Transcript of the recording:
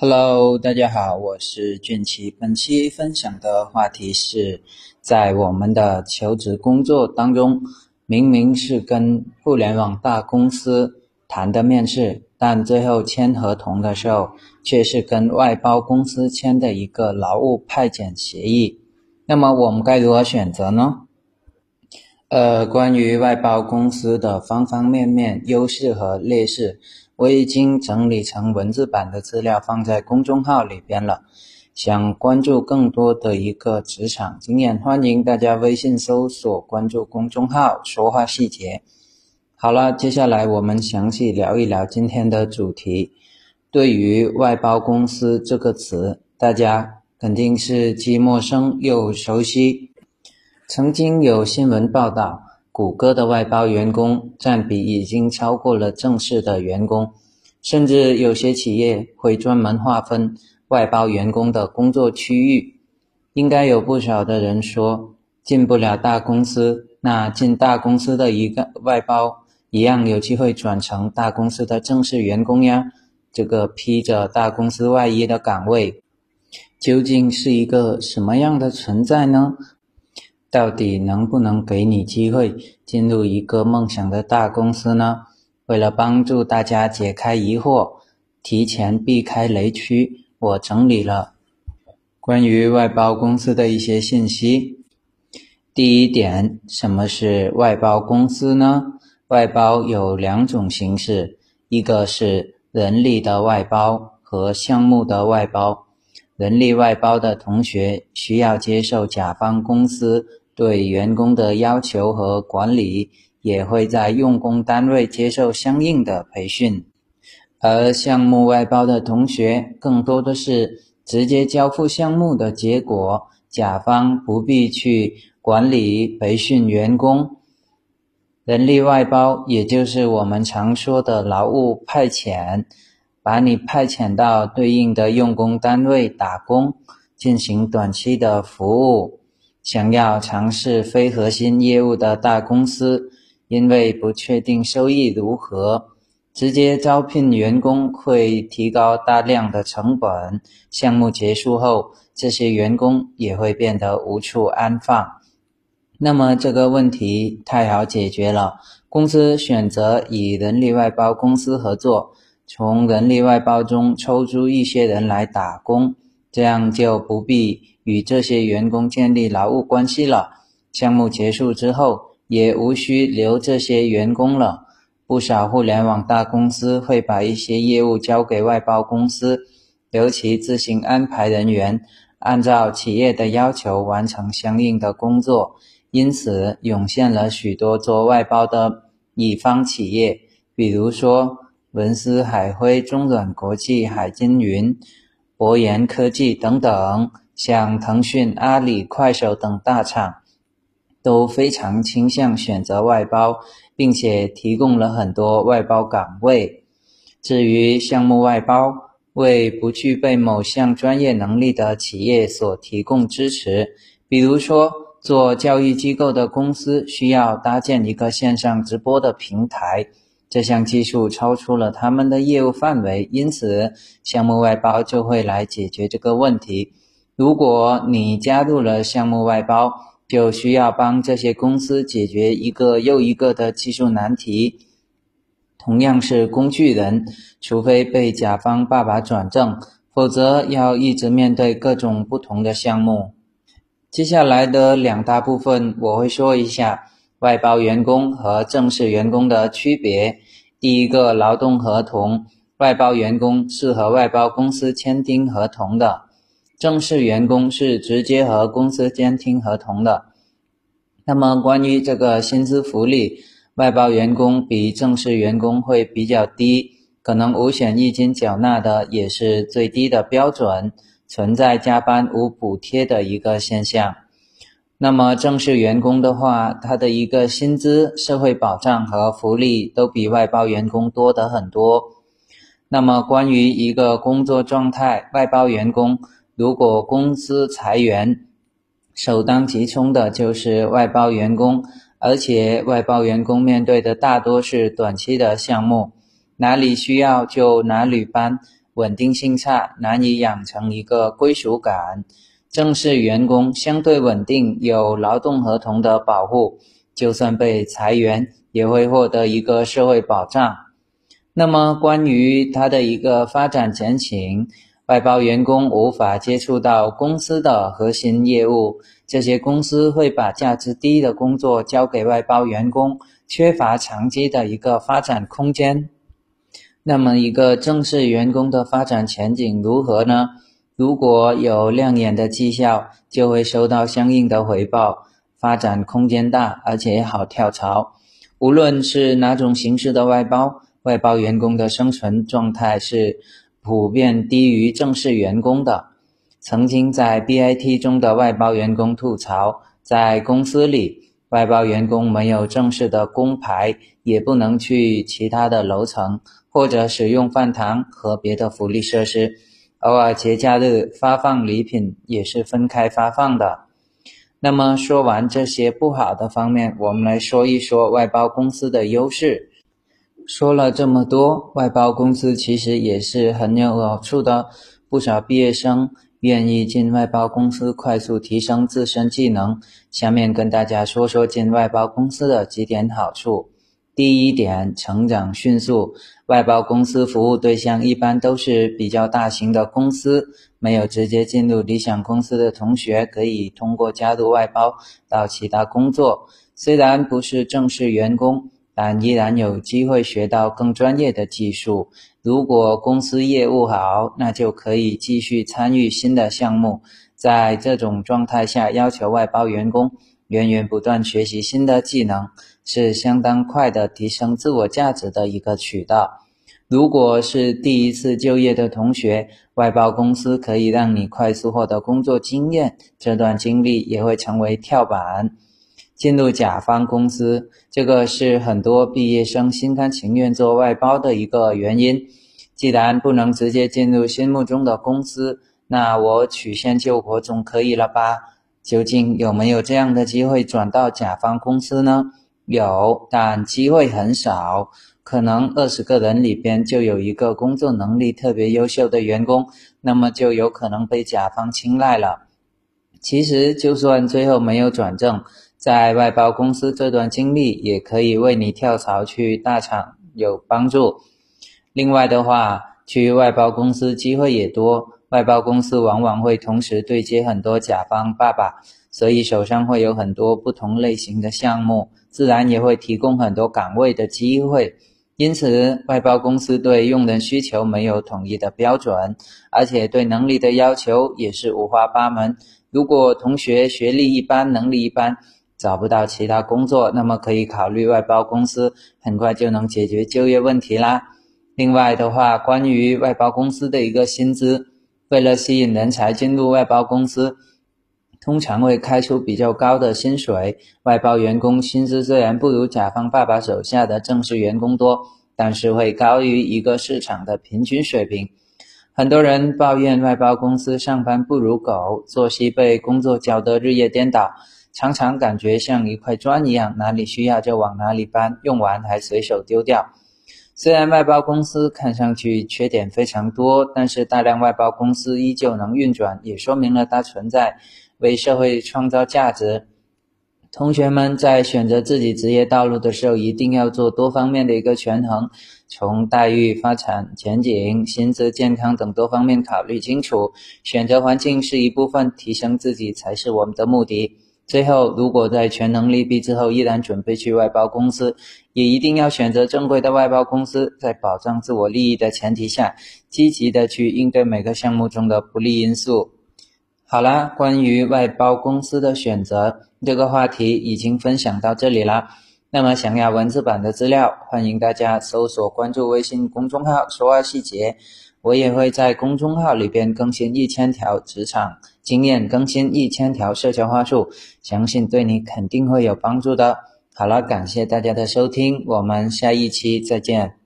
Hello，大家好，我是俊奇。本期分享的话题是，在我们的求职工作当中，明明是跟互联网大公司谈的面试，但最后签合同的时候，却是跟外包公司签的一个劳务派遣协议。那么我们该如何选择呢？呃，关于外包公司的方方面面优势和劣势，我已经整理成文字版的资料放在公众号里边了。想关注更多的一个职场经验，欢迎大家微信搜索关注公众号“说话细节”。好了，接下来我们详细聊一聊今天的主题。对于“外包公司”这个词，大家肯定是既陌生又熟悉。曾经有新闻报道，谷歌的外包员工占比已经超过了正式的员工，甚至有些企业会专门划分外包员工的工作区域。应该有不少的人说，进不了大公司，那进大公司的一个外包一样有机会转成大公司的正式员工呀。这个披着大公司外衣的岗位，究竟是一个什么样的存在呢？到底能不能给你机会进入一个梦想的大公司呢？为了帮助大家解开疑惑，提前避开雷区，我整理了关于外包公司的一些信息。第一点，什么是外包公司呢？外包有两种形式，一个是人力的外包和项目的外包。人力外包的同学需要接受甲方公司。对员工的要求和管理，也会在用工单位接受相应的培训。而项目外包的同学，更多的是直接交付项目的结果，甲方不必去管理培训员工。人力外包，也就是我们常说的劳务派遣，把你派遣到对应的用工单位打工，进行短期的服务。想要尝试非核心业务的大公司，因为不确定收益如何，直接招聘员工会提高大量的成本。项目结束后，这些员工也会变得无处安放。那么这个问题太好解决了，公司选择与人力外包公司合作，从人力外包中抽出一些人来打工，这样就不必。与这些员工建立劳务关系了，项目结束之后也无需留这些员工了。不少互联网大公司会把一些业务交给外包公司，由其自行安排人员，按照企业的要求完成相应的工作。因此，涌现了许多做外包的乙方企业，比如说文思海辉、中软国际、海金云、博研科技等等。像腾讯、阿里、快手等大厂都非常倾向选择外包，并且提供了很多外包岗位。至于项目外包，为不具备某项专业能力的企业所提供支持。比如说，做教育机构的公司需要搭建一个线上直播的平台，这项技术超出了他们的业务范围，因此项目外包就会来解决这个问题。如果你加入了项目外包，就需要帮这些公司解决一个又一个的技术难题。同样是工具人，除非被甲方爸爸转正，否则要一直面对各种不同的项目。接下来的两大部分，我会说一下外包员工和正式员工的区别。第一个，劳动合同，外包员工是和外包公司签订合同的。正式员工是直接和公司签订合同的。那么，关于这个薪资福利，外包员工比正式员工会比较低，可能五险一金缴纳的也是最低的标准，存在加班无补贴的一个现象。那么，正式员工的话，他的一个薪资、社会保障和福利都比外包员工多得很多。那么，关于一个工作状态，外包员工。如果公司裁员，首当其冲的就是外包员工，而且外包员工面对的大多是短期的项目，哪里需要就哪里搬，稳定性差，难以养成一个归属感。正式员工相对稳定，有劳动合同的保护，就算被裁员也会获得一个社会保障。那么，关于他的一个发展前景，外包员工无法接触到公司的核心业务，这些公司会把价值低的工作交给外包员工，缺乏长期的一个发展空间。那么，一个正式员工的发展前景如何呢？如果有亮眼的绩效，就会收到相应的回报，发展空间大，而且好跳槽。无论是哪种形式的外包，外包员工的生存状态是普遍低于正式员工的。曾经在 BIT 中的外包员工吐槽，在公司里，外包员工没有正式的工牌，也不能去其他的楼层，或者使用饭堂和别的福利设施。偶尔节假日发放礼品也是分开发放的。那么说完这些不好的方面，我们来说一说外包公司的优势。说了这么多，外包公司其实也是很有好处的。不少毕业生愿意进外包公司，快速提升自身技能。下面跟大家说说进外包公司的几点好处。第一点，成长迅速。外包公司服务对象一般都是比较大型的公司，没有直接进入理想公司的同学，可以通过加入外包到其他工作。虽然不是正式员工，但依然有机会学到更专业的技术。如果公司业务好，那就可以继续参与新的项目。在这种状态下，要求外包员工。源源不断学习新的技能，是相当快的提升自我价值的一个渠道。如果是第一次就业的同学，外包公司可以让你快速获得工作经验，这段经历也会成为跳板。进入甲方公司，这个是很多毕业生心甘情愿做外包的一个原因。既然不能直接进入心目中的公司，那我曲线救国总可以了吧？究竟有没有这样的机会转到甲方公司呢？有，但机会很少。可能二十个人里边就有一个工作能力特别优秀的员工，那么就有可能被甲方青睐了。其实，就算最后没有转正，在外包公司这段经历也可以为你跳槽去大厂有帮助。另外的话，去外包公司机会也多。外包公司往往会同时对接很多甲方爸爸，所以手上会有很多不同类型的项目，自然也会提供很多岗位的机会。因此，外包公司对用人需求没有统一的标准，而且对能力的要求也是五花八门。如果同学学历一般、能力一般，找不到其他工作，那么可以考虑外包公司，很快就能解决就业问题啦。另外的话，关于外包公司的一个薪资。为了吸引人才进入外包公司，通常会开出比较高的薪水。外包员工薪资虽然不如甲方爸爸手下的正式员工多，但是会高于一个市场的平均水平。很多人抱怨外包公司上班不如狗，作息被工作搅得日夜颠倒，常常感觉像一块砖一样，哪里需要就往哪里搬，用完还随手丢掉。虽然外包公司看上去缺点非常多，但是大量外包公司依旧能运转，也说明了它存在，为社会创造价值。同学们在选择自己职业道路的时候，一定要做多方面的一个权衡，从待遇、发展前景、薪资、健康等多方面考虑清楚。选择环境是一部分，提升自己才是我们的目的。最后，如果在全能利弊之后依然准备去外包公司，也一定要选择正规的外包公司，在保障自我利益的前提下，积极的去应对每个项目中的不利因素。好啦，关于外包公司的选择这个话题已经分享到这里啦。那么，想要文字版的资料，欢迎大家搜索关注微信公众号“说话细节”。我也会在公众号里边更新一千条职场经验，更新一千条社交话术，相信对你肯定会有帮助的。好了，感谢大家的收听，我们下一期再见。